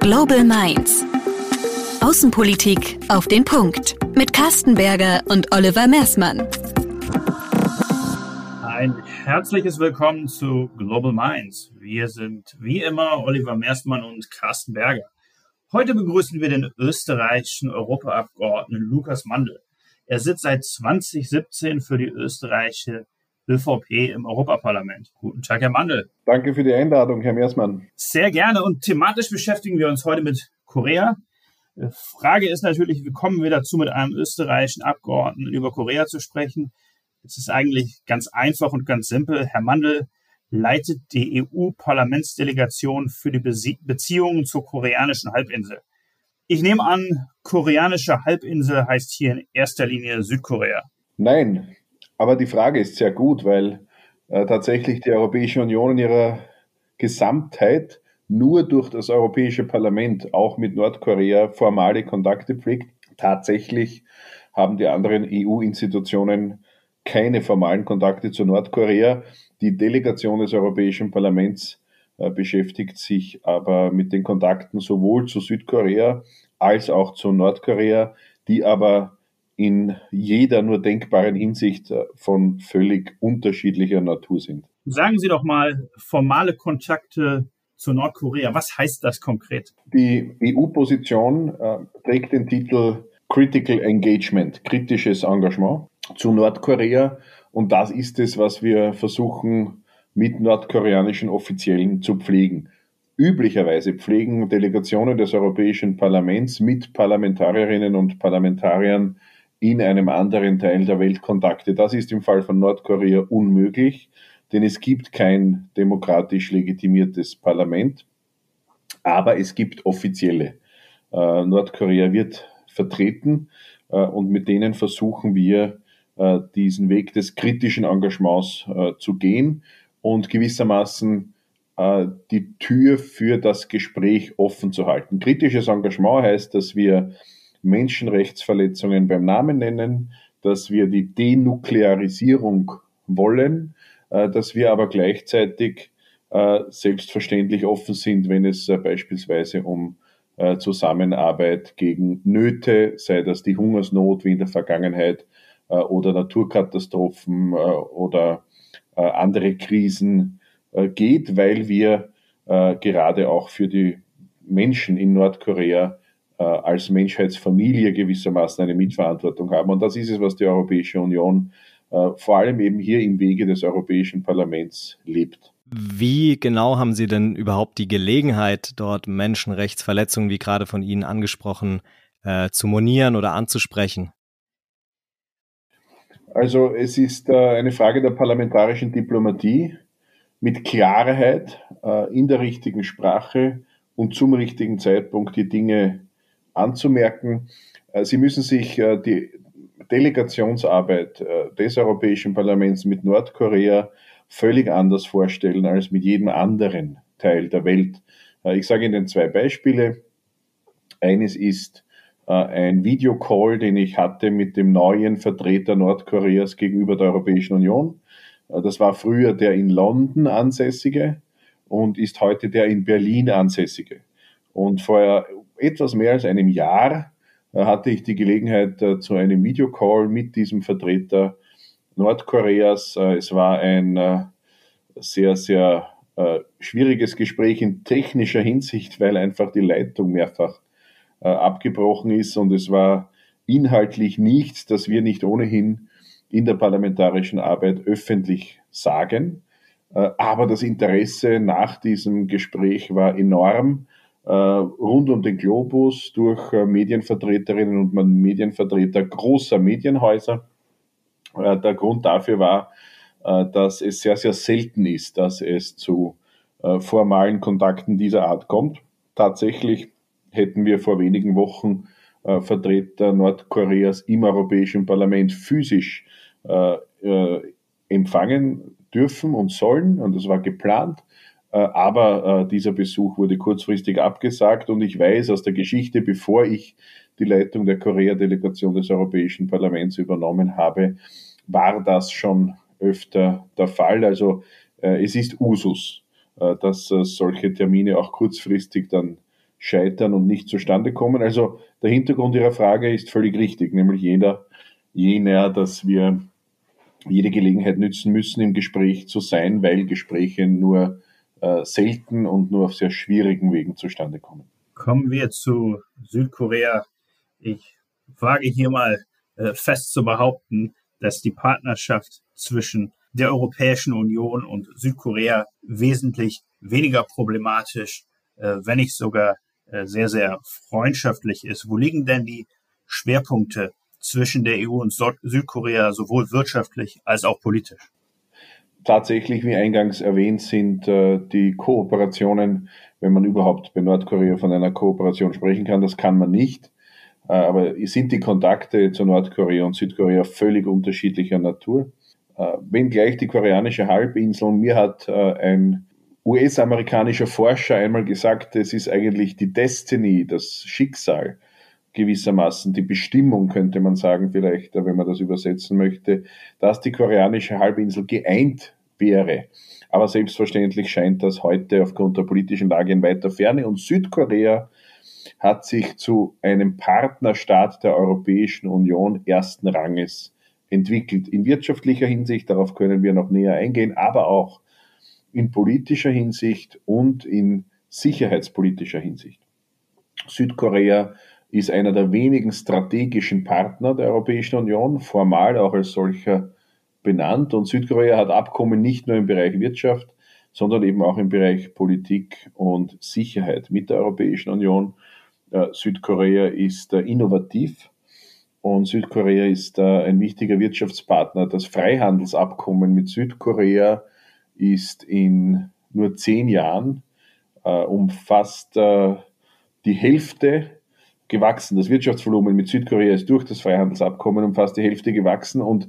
Global Minds. Außenpolitik auf den Punkt. Mit Carsten Berger und Oliver Mersmann. Ein herzliches Willkommen zu Global Minds. Wir sind wie immer Oliver Mersmann und Carsten Berger. Heute begrüßen wir den österreichischen Europaabgeordneten Lukas Mandel. Er sitzt seit 2017 für die österreichische ÖVP im Europaparlament. Guten Tag, Herr Mandel. Danke für die Einladung, Herr Meersmann. Sehr gerne und thematisch beschäftigen wir uns heute mit Korea. Die äh, Frage ist natürlich, wie kommen wir dazu, mit einem österreichischen Abgeordneten über Korea zu sprechen? Es ist eigentlich ganz einfach und ganz simpel. Herr Mandel leitet die EU-Parlamentsdelegation für die Beziehungen zur koreanischen Halbinsel. Ich nehme an, koreanische Halbinsel heißt hier in erster Linie Südkorea. Nein, aber die Frage ist sehr gut, weil äh, tatsächlich die Europäische Union in ihrer Gesamtheit nur durch das Europäische Parlament auch mit Nordkorea formale Kontakte pflegt. Tatsächlich haben die anderen EU-Institutionen keine formalen Kontakte zu Nordkorea. Die Delegation des Europäischen Parlaments äh, beschäftigt sich aber mit den Kontakten sowohl zu Südkorea als auch zu Nordkorea, die aber in jeder nur denkbaren Hinsicht äh, von völlig unterschiedlicher Natur sind. Sagen Sie doch mal formale Kontakte zu Nordkorea. Was heißt das konkret? Die EU-Position äh, trägt den Titel Critical Engagement, kritisches Engagement zu Nordkorea. Und das ist es, was wir versuchen mit nordkoreanischen Offiziellen zu pflegen. Üblicherweise pflegen Delegationen des Europäischen Parlaments mit Parlamentarierinnen und Parlamentariern in einem anderen Teil der Welt Kontakte. Das ist im Fall von Nordkorea unmöglich, denn es gibt kein demokratisch legitimiertes Parlament, aber es gibt offizielle. Äh, Nordkorea wird vertreten äh, und mit denen versuchen wir, äh, diesen Weg des kritischen Engagements zu gehen und gewissermaßen die Tür für das Gespräch offen zu halten. Kritisches Engagement heißt, dass wir Menschenrechtsverletzungen beim Namen nennen, dass wir die Denuklearisierung wollen, äh, dass wir aber gleichzeitig äh, selbstverständlich offen sind, wenn es äh, beispielsweise um Zusammenarbeit gegen Nöte, sei das die Hungersnot wie in der Vergangenheit oder Naturkatastrophen oder andere Krisen geht, weil wir gerade auch für die Menschen in Nordkorea als Menschheitsfamilie gewissermaßen eine Mitverantwortung haben. Und das ist es, was die Europäische Union äh, vor allem eben hier im Wege des Europäischen Parlaments lebt. Wie genau haben Sie denn überhaupt die Gelegenheit, dort Menschenrechtsverletzungen, wie gerade von Ihnen angesprochen, äh, zu monieren oder anzusprechen? Also es ist äh, eine Frage der parlamentarischen Diplomatie, mit Klarheit äh, in der richtigen Sprache und zum richtigen Zeitpunkt die Dinge anzumerken. Äh, Sie müssen sich äh, die Delegationsarbeit äh, des Europäischen Parlaments mit Nordkorea völlig anders vorstellen als mit jedem anderen Teil der Welt. Ich sage Ihnen zwei Beispiele. Eines ist ein Videocall, den ich hatte mit dem neuen Vertreter Nordkoreas gegenüber der Europäischen Union. Das war früher der in London ansässige und ist heute der in Berlin ansässige. Und vor etwas mehr als einem Jahr äh, hatte ich die Gelegenheit äh, zu einem Videocall mit diesem Vertreter Nordkoreas. Äh, es war ein sehr, sehr schwieriges Gespräch in technischer Hinsicht, weil einfach die Leitung mehrfach abgebrochen ist und es war inhaltlich nichts, das wir nicht ohnehin in der parlamentarischen Arbeit öffentlich sagen. Aber das Interesse nach diesem Gespräch war enorm rund um den Globus durch äh, Medienvertreterinnen und Medienvertreter großer Medienhäuser. Äh, der Grund dafür war, dass es sehr, sehr selten ist, dass es zu formalen Kontakten dieser Art kommt. Tatsächlich hätten wir vor wenigen Wochen Vertreter Nordkoreas im Europäischen Parlament physisch empfangen dürfen und sollen, und das war geplant. Äh, aber äh, dieser Besuch wurde kurzfristig abgesagt und ich weiß aus der Geschichte, bevor ich die Leitung der Korea-Delegation des Europäischen Parlaments übernommen habe, war das schon öfter der Fall. Also äh, es ist Usus, dass solche Termine auch kurzfristig dann scheitern und nicht zustande kommen. Also der Hintergrund Ihrer Frage ist völlig richtig, nämlich jeder, jener, dass wir jede Gelegenheit nützen müssen, im Gespräch zu sein, weil Gespräche nur äh, selten und nur auf sehr schwierigen Wegen zustande kommen. Kommen wir zu Südkorea. Ich wage hier mal äh, fest zu behaupten, dass die Partnerschaft zwischen der Europäischen Union und Südkorea wesentlich weniger problematisch, äh, wenn nicht sogar äh, sehr, sehr freundschaftlich ist. Wo liegen denn die Schwerpunkte zwischen der EU und Südkorea sowohl wirtschaftlich als auch politisch? Tatsächlich, wie eingangs erwähnt, sind äh, die Kooperationen, wenn man überhaupt bei Nordkorea von einer Kooperation sprechen kann, das kann man nicht. Äh, aber sind die Kontakte zu Nordkorea und Südkorea völlig unterschiedlicher Natur. Äh, wenngleich die koreanische Halbinsel, mir hat ein US-amerikanischer Forscher einmal gesagt, es ist eigentlich die Destiny, das Schicksal gewissermaßen, die Bestimmung könnte man sagen, vielleicht, wenn man das übersetzen möchte, dass die koreanische Halbinsel geeint wäre. Aber selbstverständlich scheint das heute aufgrund der politischen Lage in weiter Ferne. Und Südkorea hat sich zu einem Partnerstaat der Europäischen Union ersten Ranges entwickelt. In wirtschaftlicher Hinsicht, darauf können wir noch näher eingehen, aber auch in politischer Hinsicht und in sicherheitspolitischer Hinsicht. Südkorea ist einer der wenigen strategischen Partner der Europäischen Union, formal auch als solcher benannt. Und Südkorea hat Abkommen nicht nur im Bereich Wirtschaft, sondern eben auch im Bereich Politik und Sicherheit mit der Europäischen Union. Äh, Südkorea ist äh, innovativ und Südkorea ist äh, ein wichtiger Wirtschaftspartner. Das Freihandelsabkommen mit Südkorea ist in nur zehn Jahren um fast die Hälfte gewachsen. Das Wirtschaftsvolumen mit Südkorea ist durch das Freihandelsabkommen um fast die Hälfte gewachsen und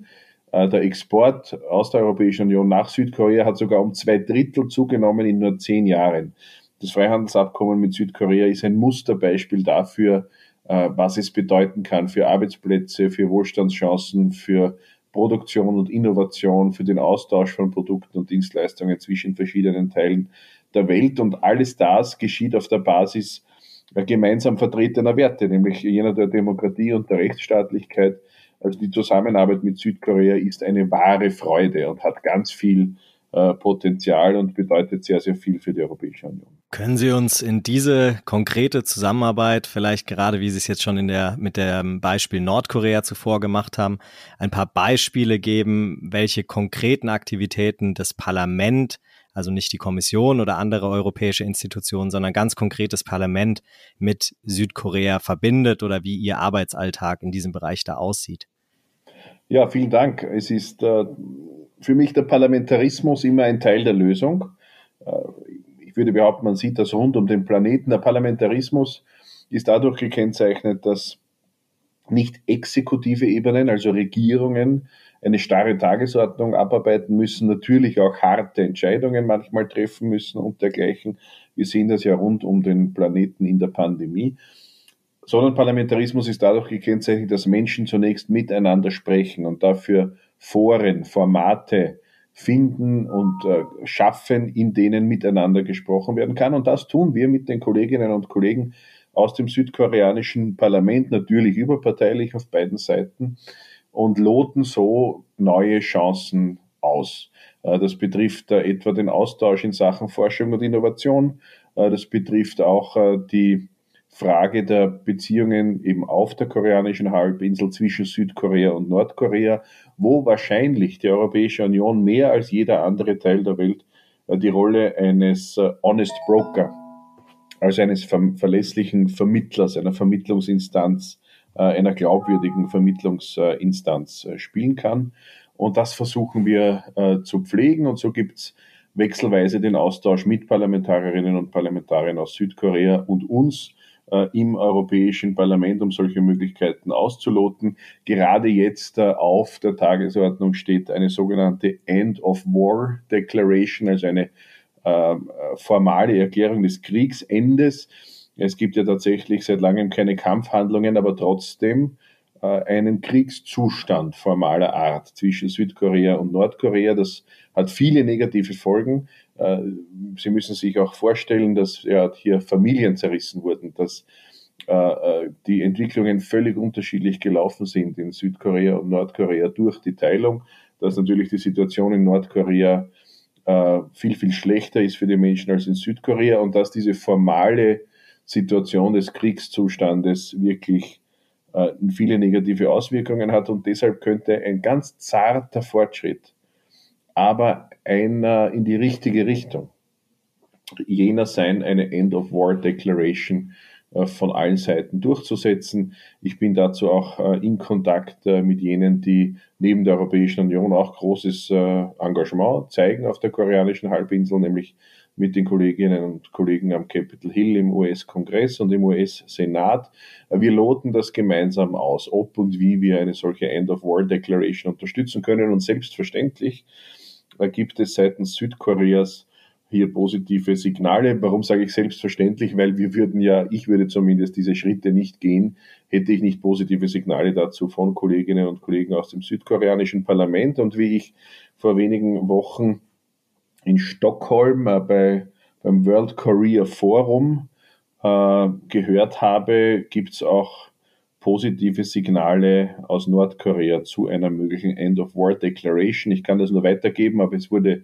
der Export aus der Europäischen Union nach Südkorea hat sogar um zwei Drittel zugenommen in nur zehn Jahren. Das Freihandelsabkommen mit Südkorea ist ein Musterbeispiel dafür, äh, was es bedeuten kann für Arbeitsplätze, für Wohlstandschancen, für Produktion und Innovation, für den Austausch von Produkten und Dienstleistungen zwischen verschiedenen Teilen der Welt. Und alles das geschieht auf der Basis gemeinsam vertretener Werte, nämlich jener der Demokratie und der Rechtsstaatlichkeit. Also die Zusammenarbeit mit Südkorea ist eine wahre Freude und hat ganz viel äh, Potenzial und bedeutet sehr, sehr viel für die Europäische Union. Können Sie uns in diese konkrete Zusammenarbeit, vielleicht gerade wie Sie es jetzt schon in der, mit dem Beispiel Nordkorea zuvor gemacht haben, ein paar Beispiele geben, welche konkreten Aktivitäten das Parlament, also nicht die Kommission oder andere europäische Institutionen, sondern ganz konkretes Parlament mit Südkorea verbindet oder wie Ihr Arbeitsalltag in diesem Bereich da aussieht? Ja, vielen Dank. Es ist äh, für mich der Parlamentarismus immer ein Teil der Lösung. Äh, ich würde behaupten, man sieht das rund um den Planeten. Der Parlamentarismus ist dadurch gekennzeichnet, dass nicht exekutive Ebenen, also Regierungen, eine starre Tagesordnung abarbeiten müssen, natürlich auch harte Entscheidungen manchmal treffen müssen und dergleichen. Wir sehen das ja rund um den Planeten in der Pandemie. Sondern Parlamentarismus ist dadurch gekennzeichnet, dass Menschen zunächst miteinander sprechen und dafür Foren, Formate finden und äh, schaffen, in denen miteinander gesprochen werden kann. Und das tun wir mit den Kolleginnen und Kollegen aus dem südkoreanischen Parlament, natürlich überparteilich auf beiden Seiten, und loten so neue Chancen aus. Äh, das betrifft äh, etwa den Austausch in Sachen Forschung und Innovation. Äh, das betrifft auch die Frage der Beziehungen eben auf der koreanischen Halbinsel zwischen Südkorea und Nordkorea, wo wahrscheinlich die Europäische Union mehr als jeder andere Teil der Welt die Rolle eines Honest Broker, also eines verlässlichen Vermittlers, einer Vermittlungsinstanz, einer glaubwürdigen Vermittlungsinstanz spielen kann. Und das versuchen wir zu pflegen. Und so gibt es wechselweise den Austausch mit Parlamentarierinnen und Parlamentariern aus Südkorea und uns äh, im Europäischen Parlament, um solche Möglichkeiten auszuloten. Gerade jetzt äh, auf der Tagesordnung steht eine sogenannte End of War Declaration, also eine äh, formale Erklärung des Kriegsendes. Es gibt ja tatsächlich seit langem keine Kampfhandlungen, aber trotzdem äh, einen Kriegszustand formaler Art zwischen Südkorea und Nordkorea. Das hat viele negative Folgen. Äh, Sie müssen sich auch vorstellen, dass hier Familien zerrissen wurden, dass äh, die Entwicklungen völlig unterschiedlich gelaufen sind in Südkorea und Nordkorea durch die Teilung, dass natürlich die Situation in Nordkorea viel, viel schlechter ist für die Menschen als in Südkorea und dass diese formale Situation des Kriegszustandes wirklich äh, viele negative Auswirkungen hat und deshalb könnte ein ganz zarter Fortschritt, aber einer in die richtige Richtung, jener sein, eine End of War Declaration äh, von allen Seiten durchzusetzen. Ich bin dazu auch äh, in Kontakt mit jenen, die neben der Europäischen Union auch großes Engagement zeigen auf der koreanischen Halbinsel, nämlich mit den Kolleginnen und Kollegen am Capitol Hill im US-Kongress und im US-Senat. Wir loten das gemeinsam aus, ob und wie wir eine solche End-of-War-Declaration unterstützen können. Und selbstverständlich gibt es seitens Südkoreas hier positive Signale. Warum sage ich selbstverständlich? Weil wir würden ja, ich würde zumindest diese Schritte nicht gehen, hätte ich nicht positive Signale dazu von Kolleginnen und Kollegen aus dem südkoreanischen Parlament. Und wie ich vor wenigen Wochen in Stockholm äh, bei, beim World Korea Forum äh, gehört habe, gibt es auch positive Signale aus Nordkorea zu einer möglichen End of War Declaration. Ich kann das nur weitergeben, aber es wurde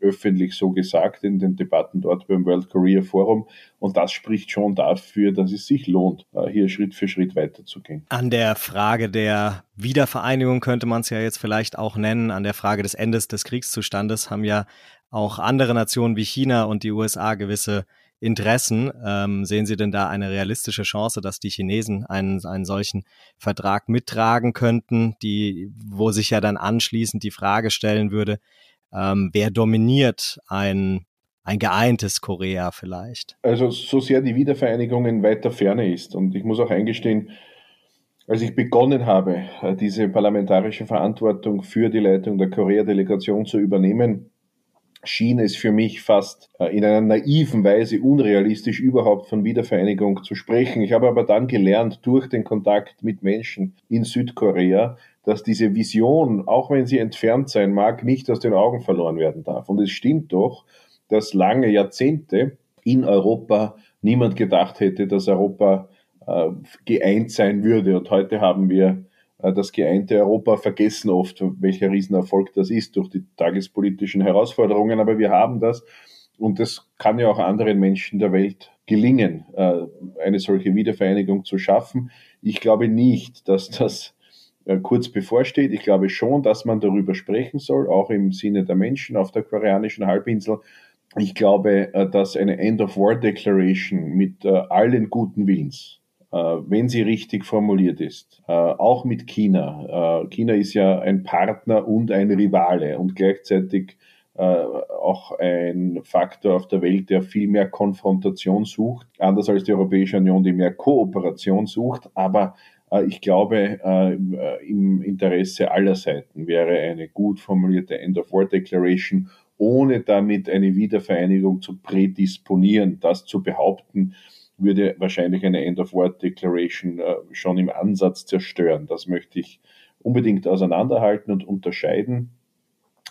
öffentlich so gesagt in den Debatten dort beim World Korea Forum. Und das spricht schon dafür, dass es sich lohnt, äh, hier Schritt für Schritt weiterzugehen. An der Frage der Wiedervereinigung könnte man es ja jetzt vielleicht auch nennen, an der Frage des Endes des Kriegszustandes haben ja auch andere Nationen wie China und die USA gewisse Interessen. Ähm, sehen Sie denn da eine realistische Chance, dass die Chinesen einen, einen solchen Vertrag mittragen könnten, die, wo sich ja dann anschließend die Frage stellen würde, ähm, wer dominiert ein, ein geeintes Korea vielleicht? Also so sehr die Wiedervereinigung in weiter Ferne ist. Und ich muss auch eingestehen, als ich begonnen habe, äh, diese parlamentarische Verantwortung für die Leitung der Korea-Delegation zu übernehmen, schien es für mich fast äh, in einer naiven Weise unrealistisch, überhaupt von Wiedervereinigung zu sprechen. Ich habe aber dann gelernt durch den Kontakt mit Menschen in Südkorea, dass diese Vision, auch wenn sie entfernt sein mag, nicht aus den Augen verloren werden darf. Und es stimmt doch, dass lange Jahrzehnte in Europa niemand gedacht hätte, dass Europa äh, geeint sein würde. Und heute haben wir das geeinte Europa, vergessen oft, welcher Riesenerfolg das ist durch die tagespolitischen Herausforderungen. Aber wir haben das und das kann ja auch anderen Menschen der Welt gelingen, äh, eine solche Wiedervereinigung zu schaffen. Ich glaube nicht, dass das äh, kurz bevorsteht. Ich glaube schon, dass man darüber sprechen soll, auch im Sinne der Menschen auf der koreanischen Halbinsel. Ich glaube, äh, dass eine End of War Declaration mit äh, allen guten Willens, wenn sie richtig formuliert ist, auch mit China. China ist ja ein Partner und ein Rivale und gleichzeitig auch ein Faktor auf der Welt, der viel mehr Konfrontation sucht, anders als die Europäische Union, die mehr Kooperation sucht. Aber äh, ich glaube, äh, im Interesse aller Seiten wäre eine gut formulierte End-of-War-Declaration, ohne damit eine Wiedervereinigung zu prädisponieren. Das zu behaupten, würde wahrscheinlich eine End-of-War-Declaration äh, schon im Ansatz zerstören. Das möchte ich unbedingt auseinanderhalten und unterscheiden,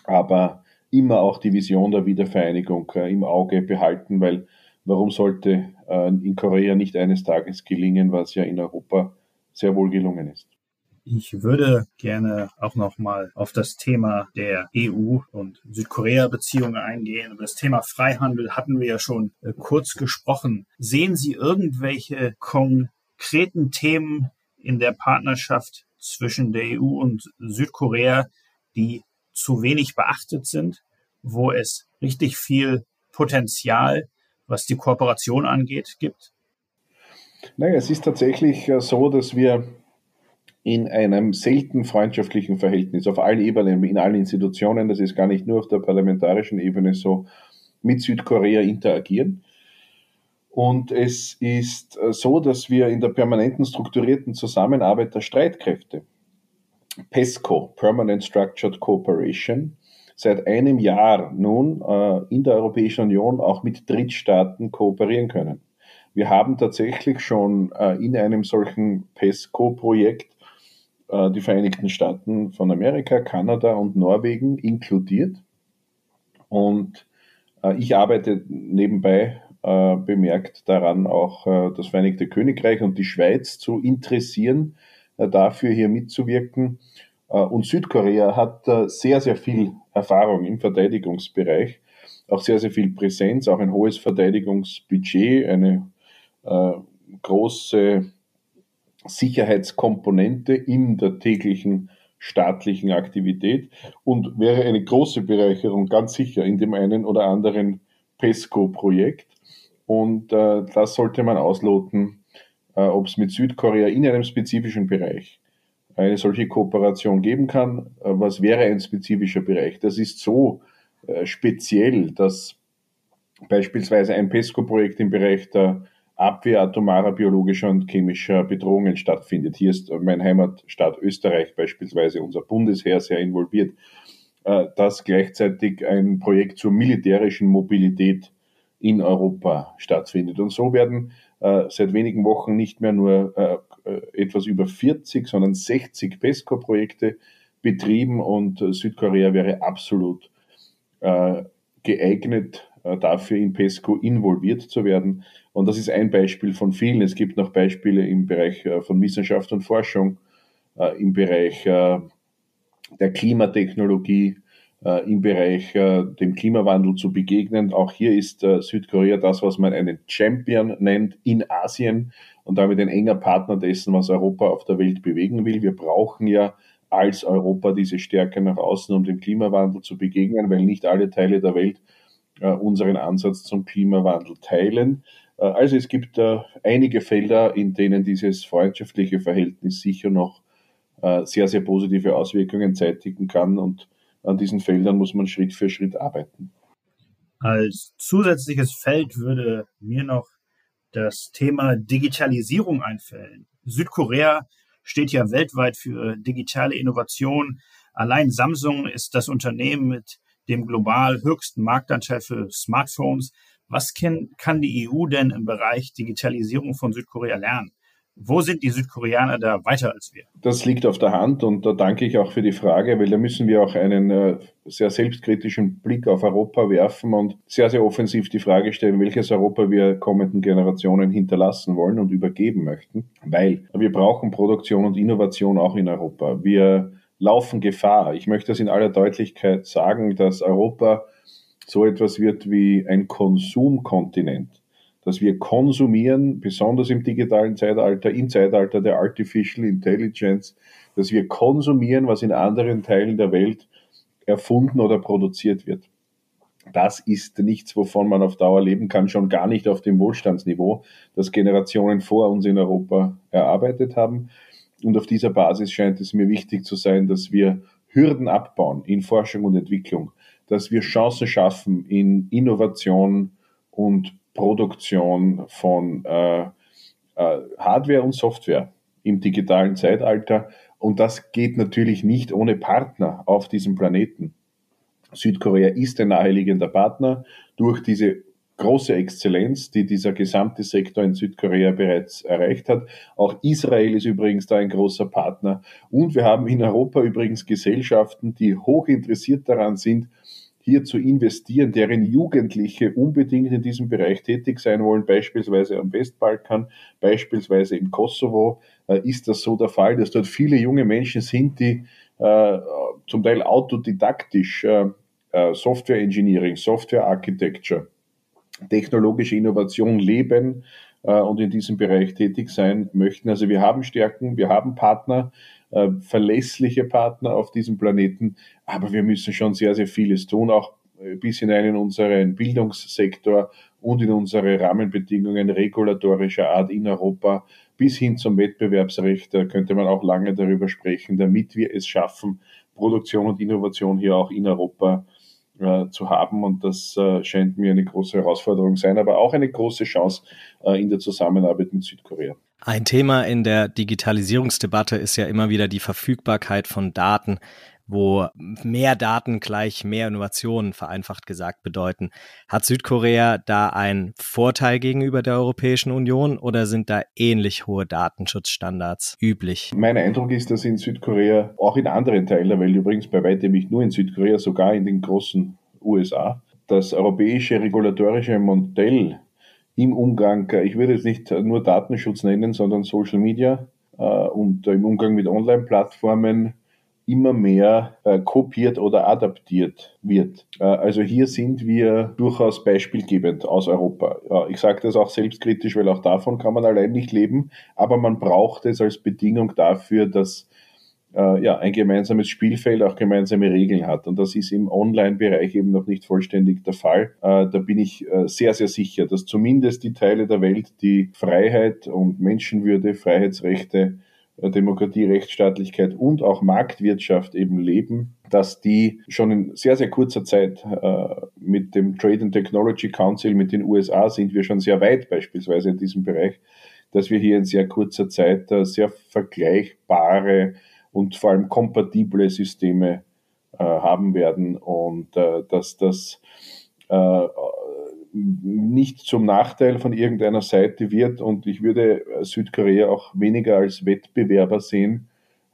aber immer auch die Vision der Wiedervereinigung im Auge behalten, weil warum sollte in Korea nicht eines Tages gelingen, was ja in Europa sehr wohl gelungen ist. Ich würde gerne auch nochmal auf das Thema der EU und Südkorea-Beziehungen eingehen. Über das Thema Freihandel hatten wir ja schon äh, kurz gesprochen. Sehen Sie irgendwelche konkreten Themen in der Partnerschaft zwischen der EU und Südkorea, die zu wenig beachtet sind, wo es richtig viel Potenzial, was die Kooperation angeht, gibt? Naja, es ist tatsächlich äh, so, dass wir in einem selten freundschaftlichen Verhältnis auf allen Ebenen, in allen Institutionen, das ist gar nicht nur auf der parlamentarischen Ebene so, mit Südkorea interagieren. Und es ist äh, so, dass wir in der permanenten strukturierten Zusammenarbeit der Streitkräfte, PESCO, Permanent Structured Cooperation, seit einem Jahr nun äh, in der Europäischen Union auch mit Drittstaaten kooperieren können. Wir haben tatsächlich schon äh, in einem solchen PESCO-Projekt äh, die Vereinigten Staaten von Amerika, Kanada und Norwegen inkludiert. Und äh, ich arbeite nebenbei äh, bemerkt daran, auch äh, das Vereinigte Königreich und die Schweiz zu interessieren, äh, dafür hier mitzuwirken. Äh, und Südkorea hat sehr, sehr viel Erfahrung im Verteidigungsbereich, auch sehr, sehr viel Präsenz, auch ein hohes Verteidigungsbudget, eine große Sicherheitskomponente in der täglichen staatlichen Aktivität und wäre eine große Bereicherung ganz sicher in dem einen oder anderen PESCO-Projekt. Und äh, das sollte man ausloten, äh, ob es mit Südkorea in einem spezifischen Bereich eine solche Kooperation geben kann. Äh, was wäre ein spezifischer Bereich? Das ist so äh, speziell, dass beispielsweise ein PESCO-Projekt im Bereich der Abwehr atomarer, biologischer und chemischer Bedrohungen stattfindet. Hier ist mein Heimatstaat Österreich beispielsweise, unser Bundesheer, sehr involviert, äh, dass gleichzeitig ein Projekt zur militärischen Mobilität in Europa stattfindet. Und so werden äh, seit wenigen Wochen nicht mehr nur äh, etwas über 40, sondern 60 PESCO-Projekte betrieben und Südkorea wäre absolut geeignet, dafür in PESCO involviert zu werden. Und das ist ein Beispiel von vielen. Es gibt noch Beispiele im Bereich äh, von Wissenschaft und Forschung, äh, im Bereich äh, der Klimatechnologie, im Bereich dem Klimawandel zu begegnen. Auch hier ist Südkorea das, was man einen Champion nennt in Asien und damit ein enger Partner dessen, was Europa auf der Welt bewegen will. Wir brauchen ja als Europa diese Stärke nach außen, um dem Klimawandel zu begegnen, weil nicht alle Teile der Welt unseren Ansatz zum Klimawandel teilen. Äh, also es gibt äh, einige Felder, in denen dieses freundschaftliche Verhältnis sicher noch äh, sehr, sehr positive Auswirkungen zeitigen kann und an diesen Feldern muss man Schritt für Schritt arbeiten. Als zusätzliches Feld würde mir noch das Thema Digitalisierung einfällen. Südkorea steht ja weltweit für digitale Innovation. Allein Samsung ist das Unternehmen mit dem global höchsten Marktanteil für Smartphones. Was kann, die EU denn im Bereich Digitalisierung von Südkorea lernen? Wo sind die Südkoreaner da weiter als wir? Das liegt auf der Hand und da danke ich auch für die Frage, weil da müssen wir auch einen äh, sehr selbstkritischen Blick auf Europa werfen und sehr, sehr offensiv die Frage stellen, welches Europa wir kommenden Generationen hinterlassen wollen und übergeben möchten. Weil wir brauchen Produktion und Innovation auch in Europa. Wir laufen Gefahr. Ich möchte das in aller Deutlichkeit sagen, dass Europa so etwas wird wie ein Konsumkontinent, dass wir konsumieren, besonders im digitalen Zeitalter, im Zeitalter der Artificial Intelligence, dass wir konsumieren, was in anderen Teilen der Welt erfunden oder produziert wird. Das ist nichts, wovon man auf Dauer leben kann, schon gar nicht auf dem Wohlstandsniveau, das Generationen vor uns in Europa erarbeitet haben. Und auf dieser Basis scheint es mir wichtig zu sein, dass wir Hürden abbauen in Forschung und Entwicklung, dass wir Chancen schaffen in Innovation und Produktion von äh, äh, Hardware und Software im digitalen Zeitalter. Und das geht natürlich nicht ohne Partner auf diesem Planeten. Südkorea ist ein naheliegender Partner durch diese große Exzellenz, die dieser gesamte Sektor in Südkorea bereits erreicht hat. Auch Israel ist übrigens da ein großer Partner. Und wir haben in Europa übrigens Gesellschaften, die hoch interessiert daran sind, hier zu investieren, deren Jugendliche unbedingt in diesem Bereich tätig sein wollen, beispielsweise am Westbalkan, beispielsweise im Kosovo, äh, ist das so der Fall, dass dort viele junge Menschen sind, die äh, zum Teil autodidaktisch äh, äh Software Engineering, Software Architecture, technologische Innovation leben äh, und in diesem Bereich tätig sein möchten. Also wir haben Stärken, wir haben Partner, äh, verlässliche Partner auf diesem Planeten, aber wir müssen schon sehr, sehr vieles tun, auch bis hinein in unseren Bildungssektor und in unsere Rahmenbedingungen regulatorischer Art in Europa bis hin zum Wettbewerbsrecht. Da könnte man auch lange darüber sprechen, damit wir es schaffen, Produktion und Innovation hier auch in Europa äh, zu haben. Und das äh, scheint mir eine große Herausforderung sein, aber auch eine große Chance äh, in der Zusammenarbeit mit Südkorea. Ein Thema in der Digitalisierungsdebatte ist ja immer wieder die Verfügbarkeit von Daten. Wo mehr Daten gleich mehr Innovationen vereinfacht gesagt bedeuten. Hat Südkorea da einen Vorteil gegenüber der Europäischen Union oder sind da ähnlich hohe Datenschutzstandards üblich? Mein Eindruck ist, dass in Südkorea, auch in anderen Teilen der Welt, übrigens bei weitem nicht nur in Südkorea, sogar in den großen USA, das europäische regulatorische Modell im Umgang, ich würde es nicht nur Datenschutz nennen, sondern Social Media äh, und im Umgang mit Online-Plattformen immer mehr äh, kopiert oder adaptiert wird. Äh, also hier sind wir durchaus beispielgebend aus Europa. Äh, ich sage das auch selbstkritisch, weil auch davon kann man allein nicht leben, aber man braucht es als Bedingung dafür, dass äh, ja, ein gemeinsames Spielfeld auch gemeinsame Regeln hat. Und das ist im Online-Bereich eben noch nicht vollständig der Fall. Äh, da bin ich äh, sehr, sehr sicher, dass zumindest die Teile der Welt, die Freiheit und Menschenwürde, Freiheitsrechte Demokratie, Rechtsstaatlichkeit und auch Marktwirtschaft eben leben, dass die schon in sehr, sehr kurzer Zeit äh, mit dem Trade and Technology Council mit den USA sind wir schon sehr weit beispielsweise in diesem Bereich, dass wir hier in sehr kurzer Zeit äh, sehr vergleichbare und vor allem kompatible Systeme äh, haben werden und äh, dass das äh, nicht zum Nachteil von irgendeiner Seite wird und ich würde Südkorea auch weniger als Wettbewerber sehen,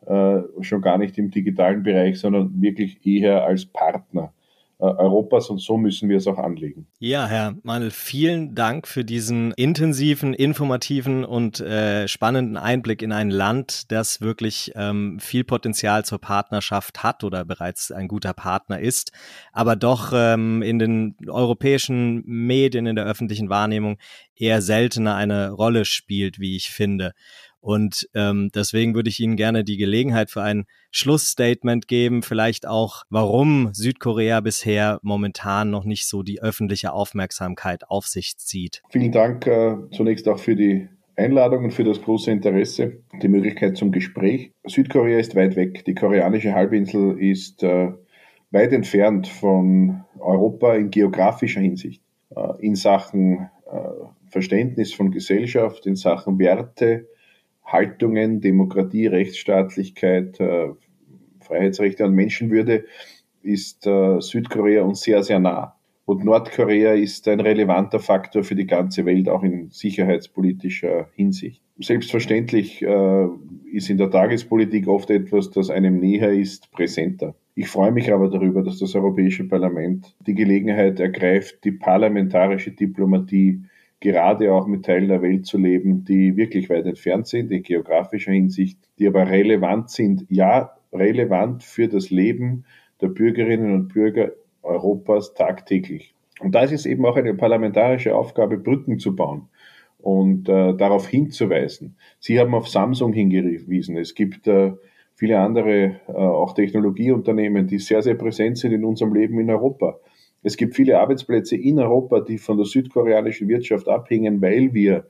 äh, schon gar nicht im digitalen Bereich, sondern wirklich eher als Partner. Äh, Europas und so müssen wir es auch anlegen. Ja, Herr Mandel, vielen Dank für diesen intensiven, informativen und äh, spannenden Einblick in ein Land, das wirklich ähm, viel Potenzial zur Partnerschaft hat oder bereits ein guter Partner ist, aber doch ähm, in den europäischen Medien, in der öffentlichen Wahrnehmung eher seltener eine Rolle spielt, wie ich finde. Und ähm, deswegen würde ich Ihnen gerne die Gelegenheit für ein Schlussstatement geben, vielleicht auch, warum Südkorea bisher momentan noch nicht so die öffentliche Aufmerksamkeit auf sich zieht. Vielen Dank äh, zunächst auch für die Einladung und für das große Interesse, die Möglichkeit zum Gespräch. Südkorea ist weit weg. Die koreanische Halbinsel ist äh, weit entfernt von Europa in geografischer Hinsicht, äh, in Sachen äh, Verständnis von Gesellschaft, in Sachen Werte, Haltungen, Demokratie, Rechtsstaatlichkeit, äh, Freiheitsrechte und Menschenwürde ist äh, Südkorea uns sehr, sehr nah. Und Nordkorea ist ein relevanter Faktor für die ganze Welt, auch in sicherheitspolitischer Hinsicht. Selbstverständlich äh, ist in der Tagespolitik oft etwas, das einem näher ist, präsenter. Ich freue mich aber darüber, dass das Europäische Parlament die Gelegenheit ergreift, die parlamentarische Diplomatie gerade auch mit Teilen der Welt zu leben, die wirklich weit entfernt sind in geografischer Hinsicht, die aber relevant sind, ja, relevant für das Leben der Bürgerinnen und Bürger Europas tagtäglich. Und da ist es eben auch eine parlamentarische Aufgabe, Brücken zu bauen und äh, darauf hinzuweisen. Sie haben auf Samsung hingewiesen. Es gibt äh, viele andere, äh, auch Technologieunternehmen, die sehr, sehr präsent sind in unserem Leben in Europa. Es gibt viele Arbeitsplätze in Europa, die von der südkoreanischen Wirtschaft abhängen, weil wir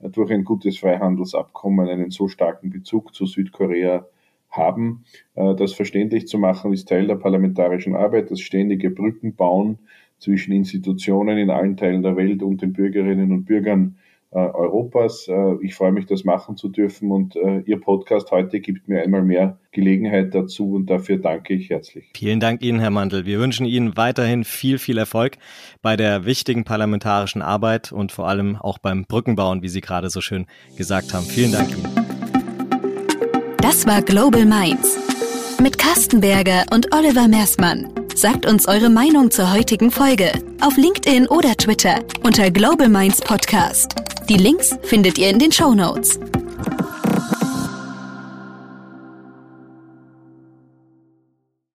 durch ein gutes Freihandelsabkommen einen so starken Bezug zu Südkorea haben. Äh, das verständlich zu machen, ist Teil der parlamentarischen Arbeit, das ständige Brückenbauen zwischen Institutionen in allen Teilen der Welt und den Bürgerinnen und Bürgern Europas. Äh, ich freue mich, das machen zu dürfen und äh, Ihr Podcast heute gibt mir einmal mehr Gelegenheit dazu und dafür danke ich herzlich. Vielen Dank Ihnen, Herr Mandel. Wir wünschen Ihnen weiterhin viel, viel Erfolg bei der wichtigen parlamentarischen Arbeit und vor allem auch beim Brückenbauen, wie Sie gerade so schön gesagt haben. Vielen Dank Ihnen. Das war Global Minds mit Carsten Berger und Oliver Mersmann. Sagt uns eure Meinung zur heutigen Folge auf LinkedIn oder Twitter unter Global Minds Podcast. Die Links findet ihr in den Show Notes.